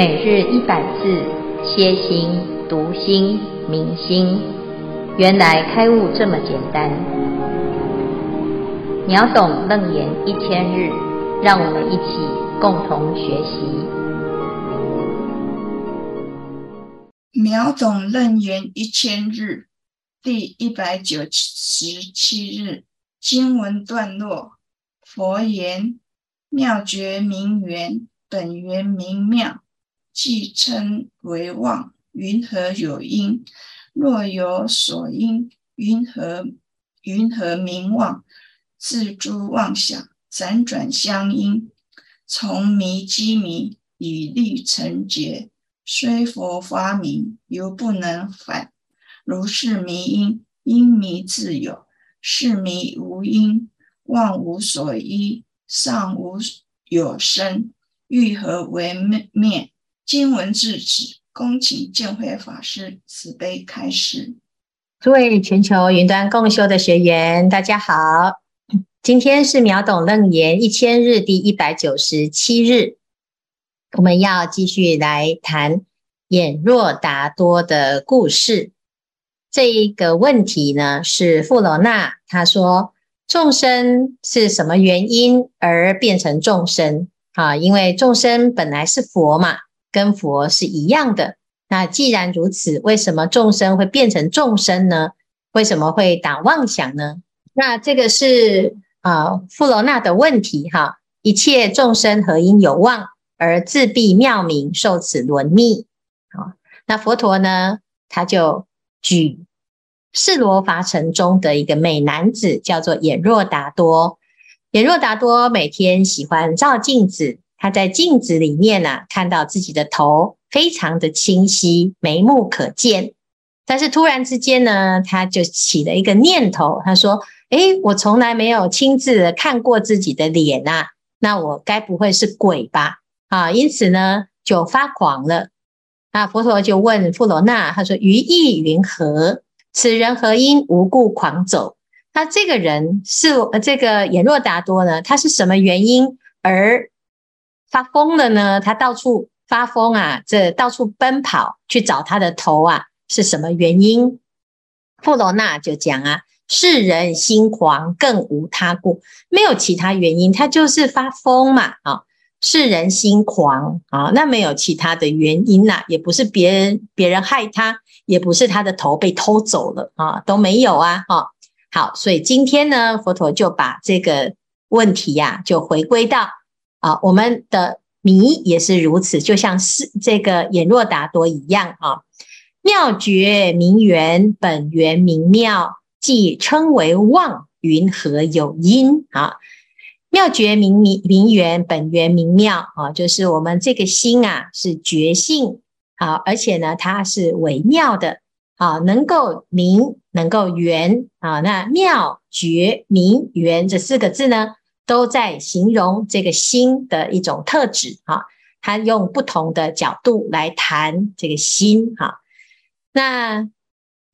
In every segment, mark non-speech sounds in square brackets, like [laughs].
每日一百字，歇心、读心、明心，原来开悟这么简单。秒懂楞严一千日，让我们一起共同学习。秒懂楞严一千日，第一百九十七日经文段落。佛言：妙觉明圆，本源明妙。既称为妄，云何有因？若有所因，云何云何名妄？自诸妄想，辗转相因，从迷积迷，以利成劫。虽佛发明，犹不能返。如是迷因，因迷自有；是迷无因，妄无所依，尚无有生，欲何为灭？经文至此，恭请见辉法师慈悲开示。诸位全球云端共修的学员，大家好，今天是秒懂楞严一千日第一百九十七日，我们要继续来谈眼若达多的故事。这一个问题呢，是富罗那他说，众生是什么原因而变成众生啊？因为众生本来是佛嘛。跟佛是一样的。那既然如此，为什么众生会变成众生呢？为什么会打妄想呢？那这个是啊、富罗那的问题哈。一切众生何因有妄而自闭妙明，受此轮溺？好，那佛陀呢，他就举释罗伐城中的一个美男子，叫做眼若达多。眼若达多每天喜欢照镜子。他在镜子里面呢、啊，看到自己的头非常的清晰，眉目可见。但是突然之间呢，他就起了一个念头，他说：“诶，我从来没有亲自看过自己的脸呐、啊，那我该不会是鬼吧？”啊，因此呢，就发狂了。那佛陀就问富罗那，他说：“于意云何？此人何因无故狂走？那这个人是这个眼若达多呢？他是什么原因而？”发疯了呢？他到处发疯啊，这到处奔跑去找他的头啊，是什么原因？富楼那就讲啊，世人心狂，更无他故，没有其他原因，他就是发疯嘛。啊，世人心狂啊，那没有其他的原因呐、也不是别人别人害他，也不是他的头被偷走了啊，都没有啊。哈，好，所以今天呢，佛陀就把这个问题呀、啊，就回归到。啊，我们的迷也是如此，就像是这个眼若达多一样啊。妙觉明圆，本圆明妙，既称为妄，云何有因啊？妙觉明明明圆，本圆明妙啊，就是我们这个心啊，是觉性啊，而且呢，它是微妙的啊，能够明，能够圆啊。那妙觉明圆这四个字呢？都在形容这个心的一种特质哈，他用不同的角度来谈这个心哈。那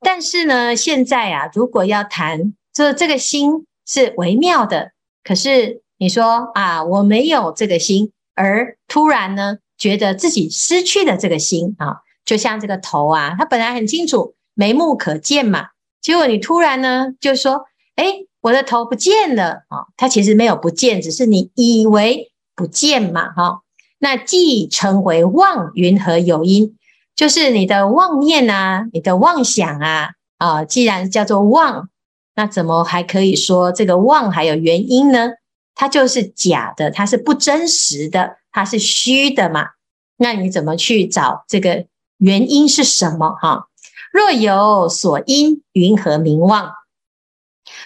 但是呢，现在啊，如果要谈这这个心是微妙的，可是你说啊，我没有这个心，而突然呢，觉得自己失去了这个心啊，就像这个头啊，它本来很清楚，眉目可见嘛，结果你突然呢，就说，诶。我的头不见了啊！它其实没有不见，只是你以为不见嘛，哈。那既称为妄，云何有因？就是你的妄念啊，你的妄想啊，啊，既然叫做妄，那怎么还可以说这个妄还有原因呢？它就是假的，它是不真实的，它是虚的嘛。那你怎么去找这个原因是什么？哈，若有所因，云何名妄？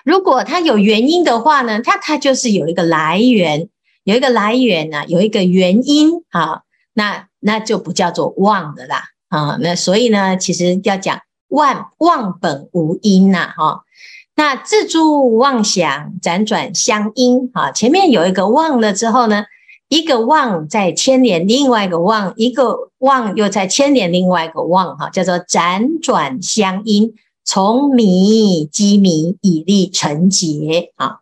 如果它有原因的话呢，它它就是有一个来源，有一个来源呢、啊，有一个原因啊，那那就不叫做妄的啦啊。那所以呢，其实要讲妄妄本无因呐、哈。那自诸妄想辗转相因啊，前面有一个妄了之后呢，一个妄在牵连另外一个妄，一个妄又在牵连另外一个妄哈，叫做辗转相因。从迷积迷，以利成劫啊！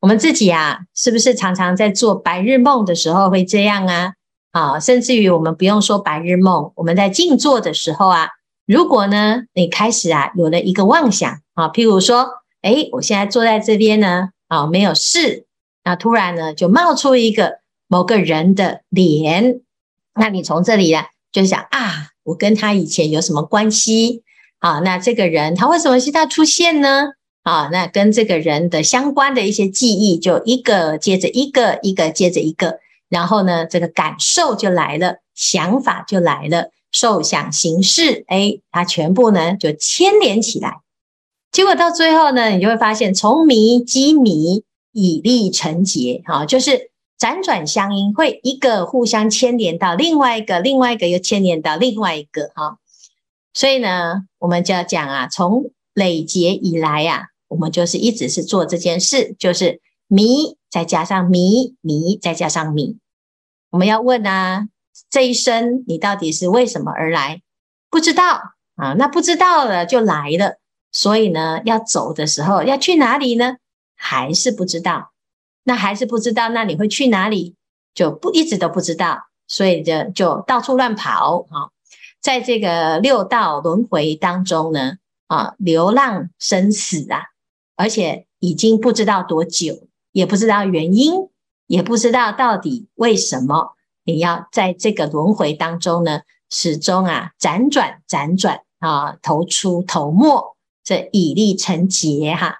我们自己啊，是不是常常在做白日梦的时候会这样啊？啊，甚至于我们不用说白日梦，我们在静坐的时候啊，如果呢你开始啊有了一个妄想啊，譬如说，诶，我现在坐在这边呢，啊，没有事，那突然呢就冒出一个某个人的脸，那你从这里啊就想啊，我跟他以前有什么关系？啊，那这个人他为什么是他出现呢？啊，那跟这个人的相关的一些记忆，就一个接着一个，一个接着一个。然后呢，这个感受就来了，想法就来了，受想行识，哎，它全部呢就牵连起来。结果到最后呢，你就会发现，从迷积迷，以利成结，哈，就是辗转相应，会一个互相牵连到另外一个，另外一个又牵连到另外一个，哈。所以呢，我们就要讲啊，从累劫以来呀，我们就是一直是做这件事，就是迷再加上迷，迷再加上迷。我们要问啊，这一生你到底是为什么而来？不知道啊，那不知道了就来了。所以呢，要走的时候要去哪里呢？还是不知道。那还是不知道，那你会去哪里？就不一直都不知道，所以就就到处乱跑啊，在这个六道轮回当中呢，啊，流浪生死啊，而且已经不知道多久，也不知道原因。也不知道到底为什么你要在这个轮回当中呢，始终啊辗转辗转啊，头出头没，这以力成劫哈。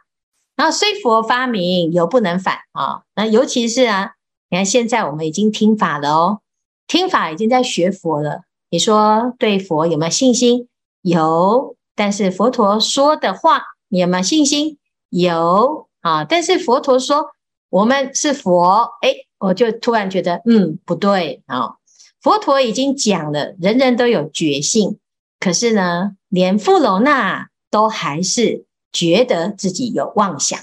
然后虽佛发明，犹不能返啊。那尤其是啊，你看现在我们已经听法了哦，听法已经在学佛了。你说对佛有没有信心？有，但是佛陀说的话，你有没有信心？有啊，但是佛陀说。我们是佛，诶，我就突然觉得，嗯，不对啊、佛陀已经讲了，人人都有觉性，可是呢，连富楼那都还是觉得自己有妄想。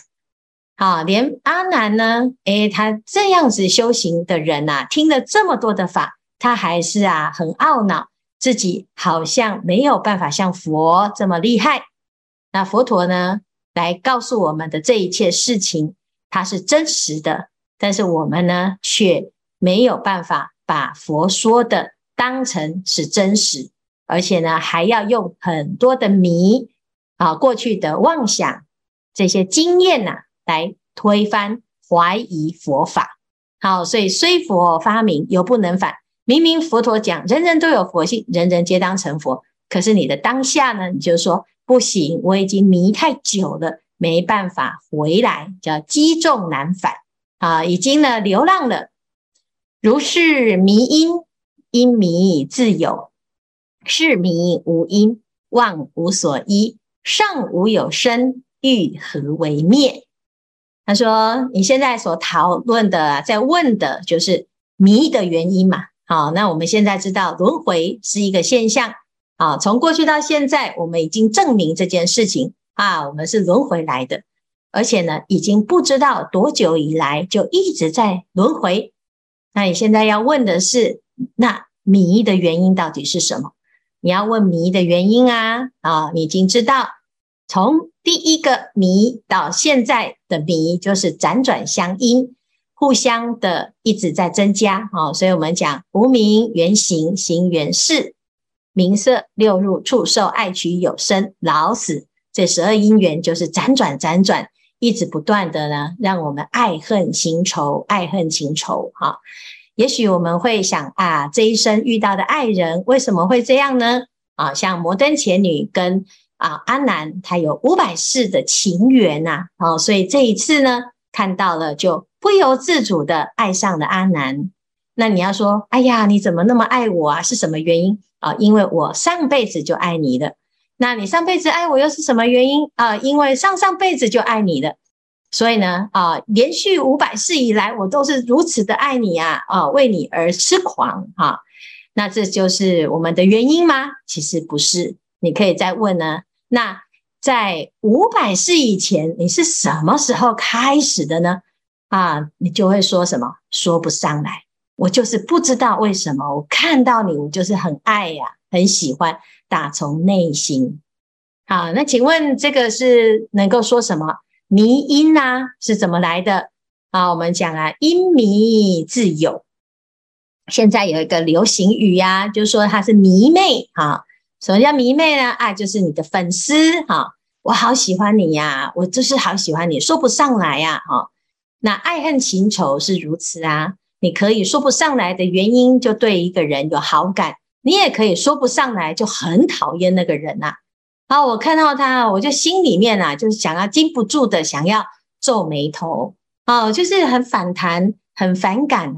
好、哦，连阿难呢，诶，他这样子修行的人呐、听了这么多的法，他还是啊很懊恼，自己好像没有办法像佛这么厉害。那佛陀呢，来告诉我们的这一切事情。它是真实的，但是我们呢，却没有办法把佛说的当成是真实，而且呢，还要用很多的迷啊，过去的妄想这些经验呐、来推翻怀疑佛法。好，所以虽佛发明，犹不能反。明明佛陀讲，人人都有佛性，人人皆当成佛，可是你的当下呢，你就说不行，我已经迷太久了。没办法回来，叫积重难返啊！已经呢流浪了。如是迷因，因迷自有；是迷无因，妄无所依。尚无有生，欲何为灭？他说：“你现在所讨论的，在问的就是迷的原因嘛。好，那我们现在知道轮回是一个现象。啊，从过去到现在，我们已经证明这件事情。”啊，我们是轮回来的，而且呢，已经不知道多久以来就一直在轮回。那你现在要问的是，那迷的原因到底是什么？你要问迷的原因啊！啊，你已经知道，从第一个迷到现在的迷，就是辗转相应，互相的一直在增加。哦，所以我们讲无明缘行，行缘事，名色六入触受爱取有生老死。这十二因缘就是辗转辗转，一直不断的呢，让我们爱恨情仇，爱恨情仇。哈，也许我们会想啊，这一生遇到的爱人为什么会这样呢？啊，像摩登伽女跟啊阿难，他有五百世的情缘呐，哦，所以这一次呢，看到了就不由自主的爱上了阿难。那你要说，哎呀，你怎么那么爱我啊？是什么原因啊？因为我上辈子就爱你了。那你上辈子爱我又是什么原因啊？因为上上辈子就爱你了，所以呢，啊，连续五百世以来，我都是如此的爱你啊，啊，为你而痴狂哈。那这就是我们的原因吗？其实不是。你可以再问呢。那在五百世以前，你是什么时候开始的呢？啊，你就会说什么？说不上来。我就是不知道为什么，我看到你，我就是很爱呀，很喜欢。打从内心，好，那请问这个是能够说什么？迷因啊，是怎么来的？啊，我们讲啊，因迷自有，现在有一个流行语呀、就是说他是迷妹哈。什么叫迷妹呢？啊，就是你的粉丝哈。我好喜欢你呀，我就是好喜欢你，说不上来呀哈。那爱恨情仇是如此啊，你可以说不上来的原因，就对一个人有好感，你也可以说不上来，就很讨厌那个人呐。啊，我看到他，我就心里面啊，就是想要禁不住的想要皱眉头，哦，就是很反弹、很反感，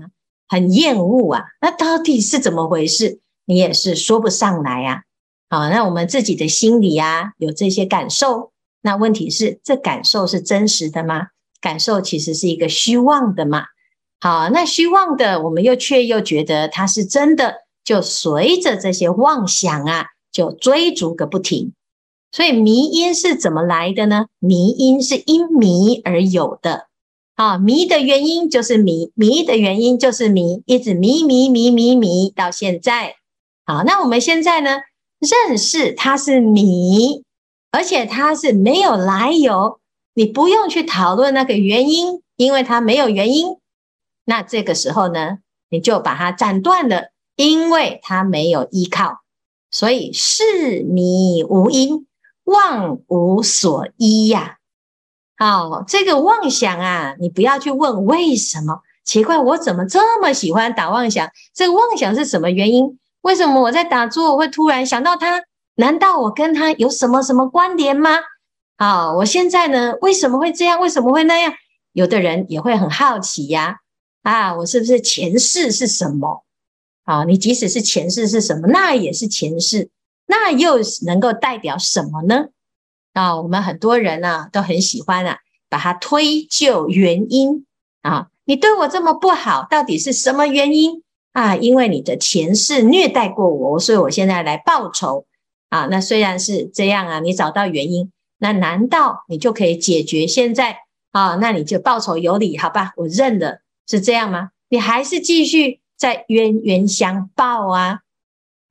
很厌恶啊。那到底是怎么回事？你也是说不上来啊。好，那我们自己的心里啊，有这些感受，那问题是，这感受是真实的吗？感受其实是一个虚妄的嘛。好，那虚妄的，我们又却又觉得它是真的，就随着这些妄想啊，就追逐个不停。所以迷因是怎么来的呢？迷因是因迷而有的。啊，迷的原因就是迷，迷的原因就是迷，一直迷迷迷迷迷到现在。好，那我们现在呢，认识它是迷，而且它是没有来由，你不用去讨论那个原因，因为它没有原因。那这个时候呢，你就把它斩断了，因为它没有依靠，所以是迷无因。妄无所依呀，好，这个妄想啊，你不要去问为什么，奇怪，我怎么这么喜欢打妄想？这个妄想是什么原因？为什么我在打坐会突然想到他？难道我跟他有什么什么关联吗？啊，我现在呢，为什么会这样？为什么会那样？有的人也会很好奇呀，啊，我是不是前世是什么？啊，你即使是前世是什么，那也是前世。那又能够代表什么呢？啊，我们很多人呢都很喜欢啊，把它推究原因啊。你对我这么不好，到底是什么原因啊？因为你的前世虐待过我，所以我现在来报仇啊。那虽然是这样啊，你找到原因，那难道你就可以解决现在啊？那你就报仇有理，好吧？我认了，是这样吗？你还是继续在冤冤相报啊？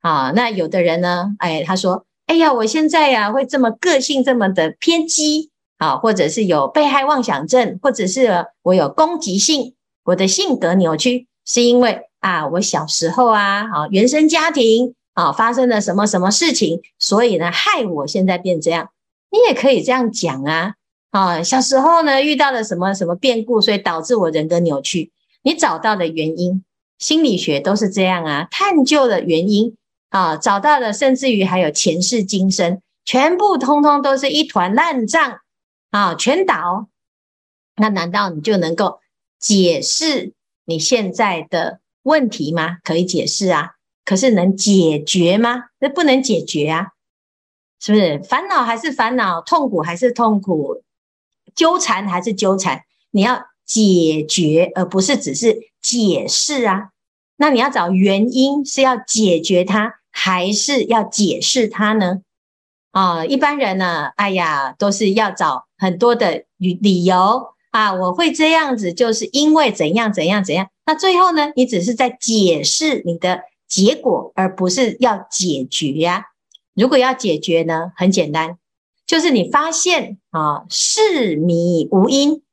啊，那有的人呢，哎，他说，哎呀，我现在呀、会这么个性这么的偏激，啊，或者是有被害妄想症，或者是我有攻击性，我的性格扭曲，是因为啊，我小时候啊，啊，原生家庭啊发生了什么什么事情，所以呢，害我现在变这样。你也可以这样讲啊，啊，小时候呢遇到了什么什么变故，所以导致我人格扭曲。你找到的原因，心理学都是这样啊，探究的原因。啊，找到的，甚至于还有前世今生，全部通通都是一团烂账啊，全倒。那难道你就能够解释你现在的问题吗？可以解释啊，可是能解决吗？那不能解决啊，是不是？烦恼还是烦恼，痛苦还是痛苦，纠缠还是纠缠，你要解决，而不是只是解释啊。那你要找原因，是要解决它。还是要解释它呢？啊，一般人呢，哎呀，都是要找很多的理理由啊。我会这样子，就是因为怎样怎样怎样。那最后呢，你只是在解释你的结果，而不是要解决呀。如果要解决呢，很简单，就是你发现啊，是迷无因，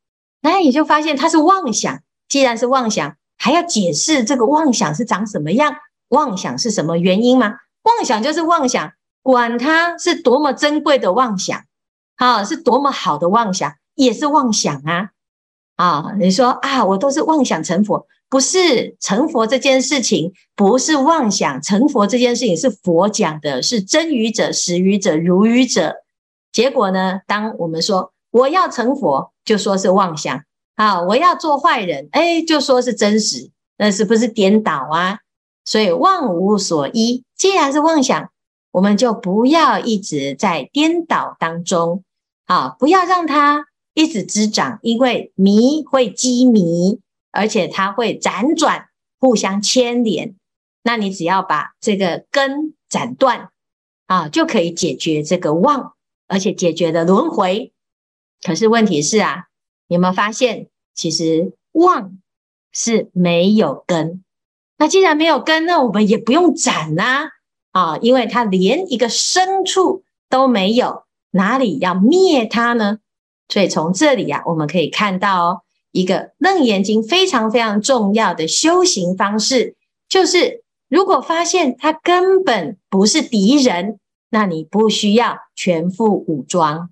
那你就发现它是妄想。既然是妄想，还要解释这个妄想是长什么样？妄想是什么原因吗？妄想就是妄想，管它是多么珍贵的妄想，啊，是多么好的妄想，也是妄想啊！啊，你说啊，我都是妄想成佛，不是成佛这件事情，不是妄想成佛这件事情，是佛讲的，是真语者、实语者、如语者。结果呢，当我们说我要成佛，就说是妄想啊；我要做坏人，哎，就说是真实，那是不是颠倒啊？所以妄无所依，既然是妄想，我们就不要一直在颠倒当中啊！不要让它一直滋长，因为迷会积迷，而且它会辗转，互相牵连。那你只要把这个根斩断啊，就可以解决这个妄，而且解决的轮回。可是问题是啊，有没有发现，其实妄是没有根。那既然没有根，那我们也不用斩呐，啊，因为它连一个深处都没有，哪里要灭它呢？所以从这里啊，我们可以看到哦，一个《楞严经》非常非常重要的修行方式，就是如果发现他根本不是敌人，那你不需要全副武装；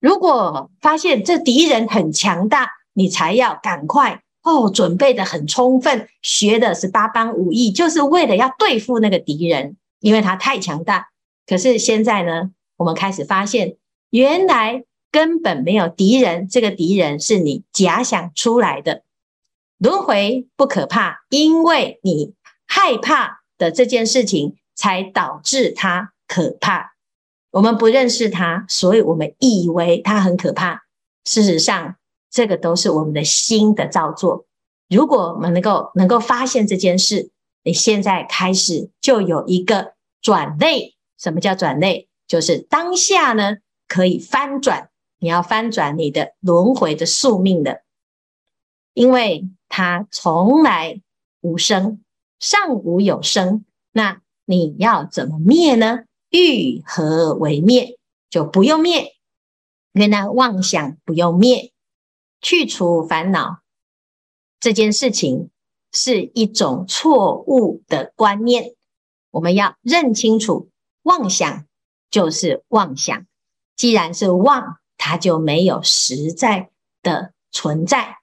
如果发现这敌人很强大，你才要赶快哦，准备得很充分，学的是八般武艺，就是为了要对付那个敌人，因为他太强大。可是现在呢，我们开始发现，原来根本没有敌人，这个敌人是你假想出来的。轮回不可怕，因为你害怕的这件事情，才导致它可怕。我们不认识它，所以我们以为它很可怕。事实上，这个都是我们的心的造作。如果我们能够能够发现这件事，你现在开始就有一个转类。什么叫转类？就是当下呢，可以翻转，你要翻转你的轮回的宿命的，因为它从来无生，尚无有生，那你要怎么灭呢？欲何为灭？就不用灭，原来妄想不用灭，去除烦恼这件事情是一种错误的观念，我们要认清楚。妄想就是妄想，既然是妄，它就没有实在的存在，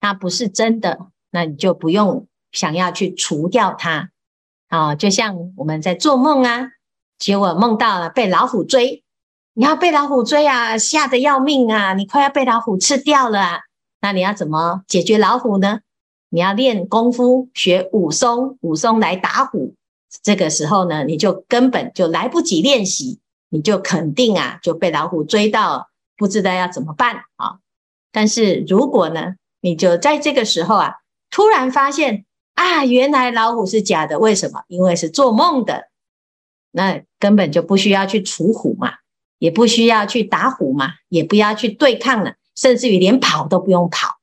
它不是真的，那你就不用想要去除掉它啊。就像我们在做梦啊，结果梦到了被老虎追，你要被老虎追啊，吓得要命啊，你快要被老虎吃掉了，那你要怎么解决老虎呢？你要练功夫，学武松，武松来打虎。这个时候呢，你就根本就来不及练习，你就肯定啊就被老虎追到，不知道要怎么办啊。但是如果呢，你就在这个时候啊，突然发现啊，原来老虎是假的，为什么？因为是做梦的，那根本就不需要去除虎嘛，也不需要去打虎嘛，也不要去对抗了，甚至于连跑都不用跑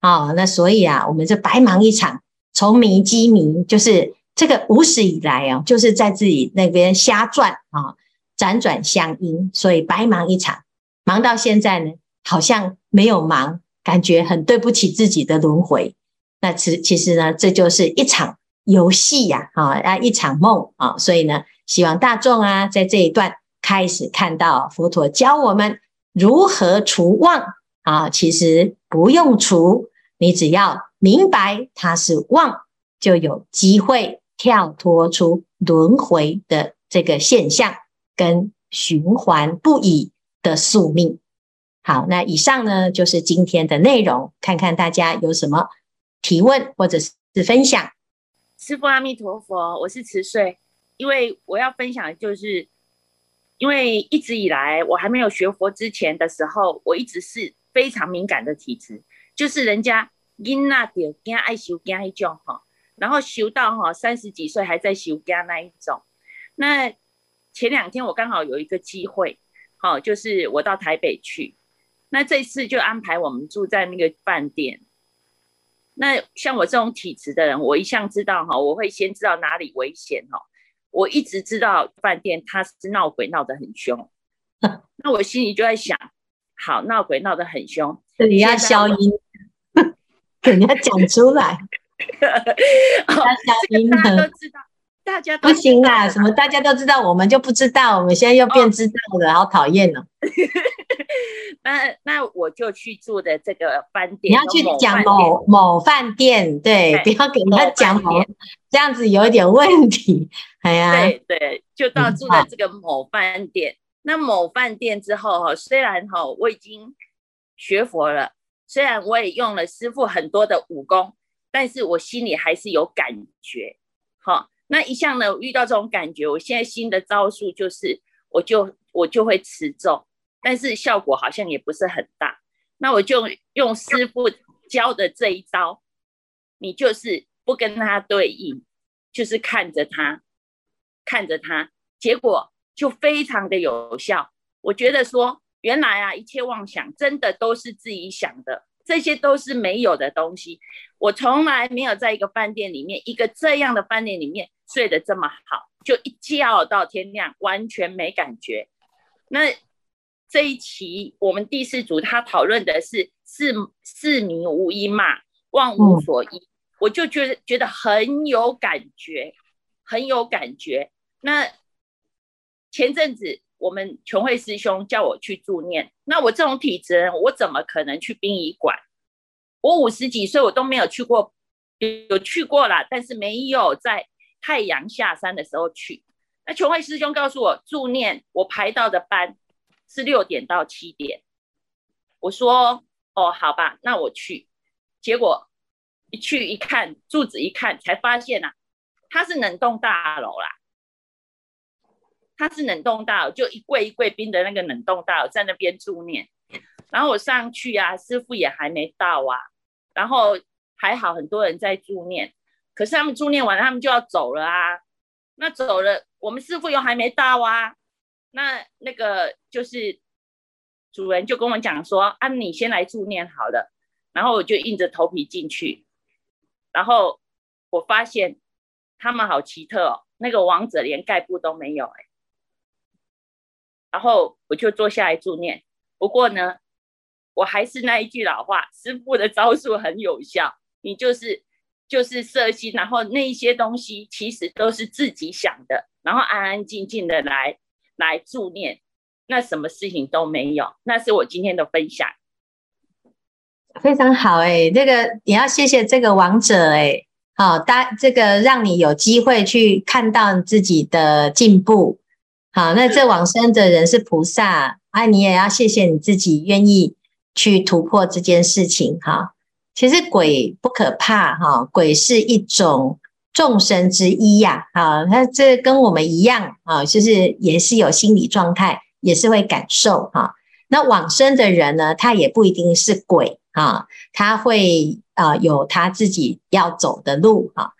啊。那所以啊，我们就白忙一场，从迷积迷，就是。这个无始以来啊，就是在自己那边瞎转啊，辗转相应，所以白忙一场。忙到现在呢，好像没有忙，感觉很对不起自己的轮回。那其其实呢，这就是一场游戏呀，啊，啊，一场梦啊。所以呢，希望大众啊，在这一段开始看到佛陀教我们如何除妄啊。其实不用除，你只要明白它是妄，就有机会。跳脱出轮回的这个现象，跟循环不已的宿命。好，那以上呢，就是今天的内容，看看大家有什么提问或者是分享。师父阿弥陀佛，我是慈岁，因为我要分享的就是，因为一直以来我还没有学佛之前的时候，我一直是非常敏感的体质，就是人家因那点惊爱修惊一种哈。然后修到哈三十几岁还在修家那一种，那前两天我刚好有一个机会，好，就是我到台北去，那这次就安排我们住在那个饭店。那像我这种体质的人，我一向知道哈，我会先知道哪里危险哈，我一直知道饭店它是闹鬼闹得很凶，[laughs] 那我心里就在想，好，闹鬼闹得很凶，你要消音，[laughs] 你要讲出来。[laughs] 大家都知道，大家都不行啦！什么大家都知道，我们就不知道。我们现在又变知道了，哦、好讨厌哦。[laughs] 那那我就去住的这个饭店。你要去讲某某饭店，对，对不要给人家讲某，这样子有一点问题。哎呀，对对，就到住的这个 [laughs] 某饭店。嗯、那某饭店之后哈，虽然哈我已经学佛了，虽然我也用了师傅很多的武功。但是我心里还是有感觉，好，那一向呢，我遇到这种感觉，我现在新的招数就是，我就我就会持咒，但是效果好像也不是很大。那我就用师傅教的这一招，你就是不跟他对应，就是看着他，看着他，结果就非常的有效。我觉得说，原来啊，一切妄想真的都是自己想的。这些都是没有的东西。我从来没有在一个饭店里面，一个这样的饭店里面睡得这么好，就一觉到天亮，完全没感觉。那这一期我们第四组他讨论的是四四迷无依嘛，万无所依。我就觉得觉得很有感觉，很有感觉。那前阵子我们全会师兄叫我去助念，那我这种体质，我怎么可能去殡仪馆？我五十几岁，我都没有去过，有去过啦，但是没有在太阳下山的时候去。那全慧师兄告诉我，助念我排到的班是六点到七点。我说哦，好吧，那我去。结果一去一看，柱子一看，才发现、啊，它是冷冻大楼啦。它是冷冻大，就一柜一柜冰的那个冷冻大，在那边助念。然后我上去啊，师父也还没到啊。然后还好，很多人在助念。可是他们助念完了，他们就要走了啊。那走了，我们师父又还没到啊。那那个就是主人就跟我讲说：“啊，你先来助念好了。”然后我就硬着头皮进去。然后我发现他们好奇特哦，那个王者连盖布都没有哎。然后我就坐下来助念。不过呢，我还是那一句老话，师父的招数很有效。你就是就是摄心，然后那一些东西其实都是自己想的，然后安安静静的来来助念，那什么事情都没有。那是我今天的分享，非常好哎，这个你要谢谢这个王者哎，好，大这个让你有机会去看到自己的进步。好，那这往生的人是菩萨，啊，你也要谢谢你自己愿意去突破这件事情哈。其实鬼不可怕哈，鬼是一种众生之一呀，啊，那这跟我们一样啊，就是也是有心理状态，也是会感受哈。那往生的人呢，他也不一定是鬼啊，他会啊有他自己要走的路哈。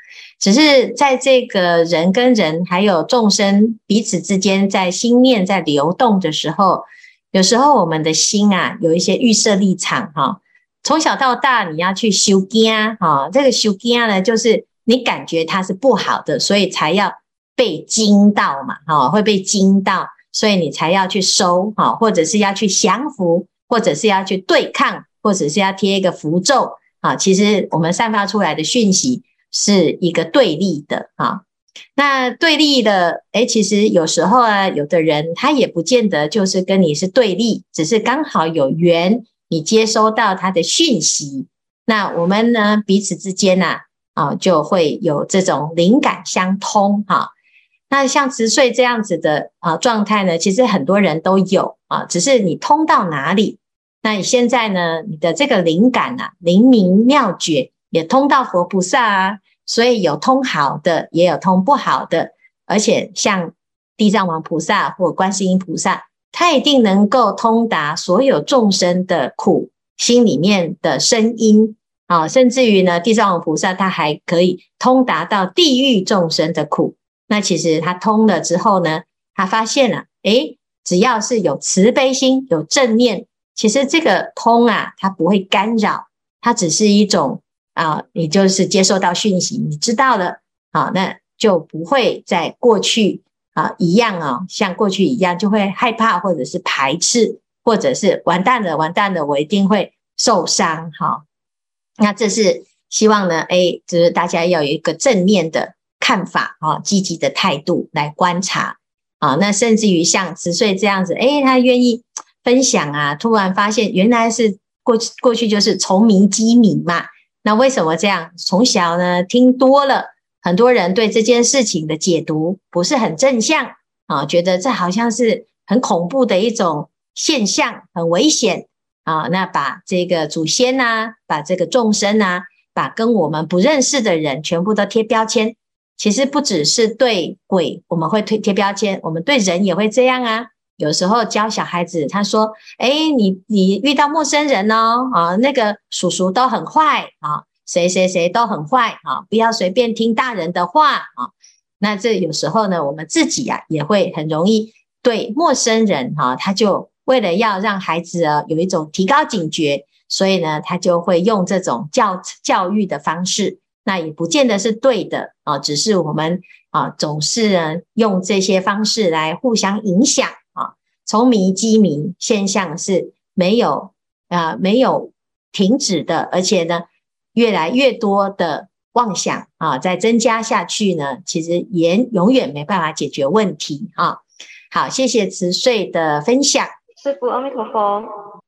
只是在这个人跟人还有众生彼此之间，在心念在流动的时候，有时候我们的心啊有一些预设立场哈。从小到大，你要去修惊哈，这个修惊呢，就是你感觉它是不好的，所以才要被惊到嘛哈，会被惊到，所以你才要去收哈，或者是要去降服，或者是要去对抗，或者是要贴一个符咒啊。其实我们散发出来的讯息。是一个对立的啊，那对立的，诶，其实有时候啊，有的人他也不见得就是跟你是对立，只是刚好有缘，你接收到他的讯息，那我们呢彼此之间呢，啊，就会有这种灵感相通哈。那像持岁这样子的啊状态呢，其实很多人都有啊，只是你通到哪里，那你现在呢，你的这个灵感啊，灵明妙觉也通到佛菩萨啊。所以有通好的，也有通不好的，而且像地藏王菩萨或观世音菩萨，他一定能够通达所有众生的苦，心里面的声音啊，甚至于呢，地藏王菩萨他还可以通达到地狱众生的苦。那其实他通了之后呢，他发现了，诶，只要是有慈悲心、有正念，其实这个通啊，它不会干扰，它只是一种。啊，你就是接受到讯息，你知道了，好，那就不会在过去啊一样啊，像过去一样就会害怕或者是排斥，或者是完蛋了，完蛋了，我一定会受伤。哈，那这是希望呢，哎，就是大家要有一个正面的看法啊，积极的态度来观察啊。那甚至于像十岁这样子，哎，他愿意分享啊，突然发现原来是过去过去就是虫鸣鸡鸣嘛。那为什么这样？从小呢听多了，很多人对这件事情的解读不是很正向啊，觉得这好像是很恐怖的一种现象，很危险啊。那把这个祖先呐、把这个众生呐，把跟我们不认识的人全部都贴标签。其实不只是对鬼我们会贴贴标签，我们对人也会这样啊。有时候教小孩子，他说：“哎，你你遇到陌生人哦，啊，那个叔叔都很坏啊，谁谁谁都很坏啊，不要随便听大人的话啊。”那这有时候呢，我们自己呀、啊、也会很容易对陌生人哈、啊，他就为了要让孩子啊有一种提高警觉，所以呢，他就会用这种教教育的方式，那也不见得是对的啊，只是我们啊总是呢用这些方式来互相影响。从迷鸡鸣现象是没有啊、没有停止的，而且呢，越来越多的妄想啊，再增加下去呢，其实也永远没办法解决问题啊。好，谢谢慈穗的分享。师父，阿弥陀佛。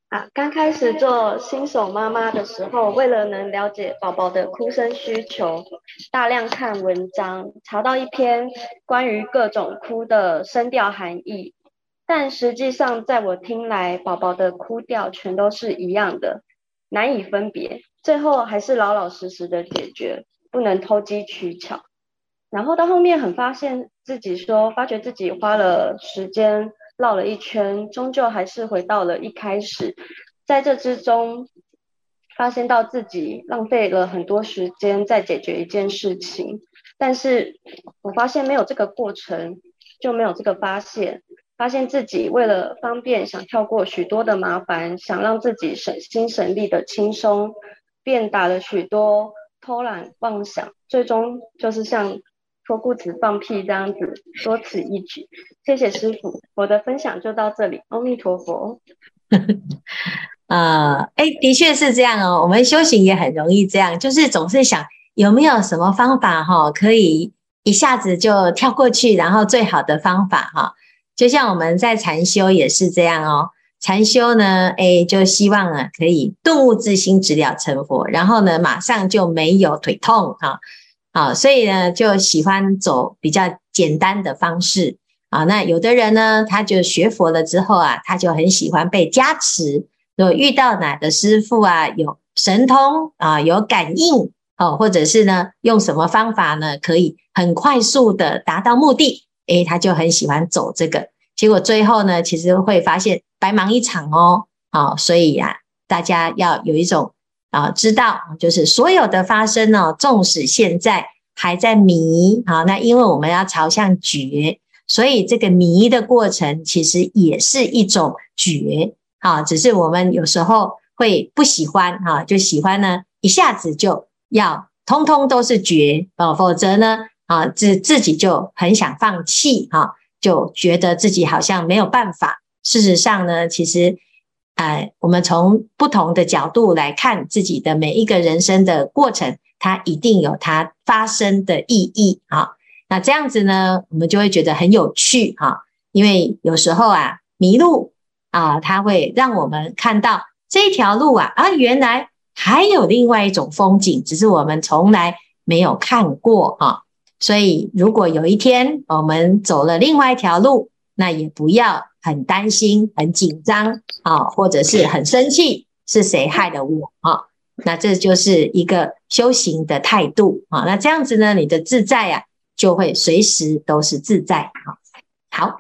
啊，刚开始做新手妈妈的时候，为了能了解宝宝的哭声需求，大量看文章，查到一篇关于各种哭的声调含义。但实际上，在我听来，宝宝的哭调全都是一样的，难以分别。最后还是老老实实的解决，不能投机取巧。然后到后面，很发现自己说，发觉自己花了时间绕了一圈，终究还是回到了一开始。在这之中，发现到自己浪费了很多时间在解决一件事情。但是我发现没有这个过程，就没有这个发现。发现自己为了方便，想跳过许多的麻烦，想让自己省心省力的轻松，便打了许多偷懒妄想，最终就是像脱裤子放屁这样子，多此一举。谢谢师傅，我的分享就到这里。阿弥陀佛。[laughs] 呃，哎，的确是这样哦。我们修行也很容易这样，就是总是想有没有什么方法哈，可以一下子就跳过去，然后最好的方法哈。就像我们在禅修也是这样哦，禅修呢，哎，就希望啊可以顿悟自心，直了成佛，然后呢，马上就没有腿痛哈，啊，所以呢，就喜欢走比较简单的方式啊。那有的人呢，他就学佛了之后啊，他就很喜欢被加持，如果遇到哪个师傅啊，有神通啊，有感应哦，或者是呢，用什么方法呢，可以很快速的达到目的。诶，他就很喜欢走这个，结果最后呢，其实会发现白忙一场哦。好、所以呀、大家要有一种啊，知道就是所有的发生呢，纵使现在还在迷啊，那因为我们要朝向觉，所以这个迷的过程其实也是一种觉啊，只是我们有时候会不喜欢、啊，就喜欢呢一下子就要通通都是觉啊，否则呢。啊，自自己就很想放弃哈、啊，就觉得自己好像没有办法。事实上呢，其实，呃，我们从不同的角度来看自己的每一个人生的过程，它一定有它发生的意义啊。那这样子呢，我们就会觉得很有趣哈、因为有时候啊，迷路啊，它会让我们看到这条路啊，啊，原来还有另外一种风景，只是我们从来没有看过哈。啊所以，如果有一天我们走了另外一条路，那也不要很担心、很紧张啊，或者是很生气，是谁害的我啊？那这就是一个修行的态度啊。那这样子呢，你的自在啊，就会随时都是自在啊。好，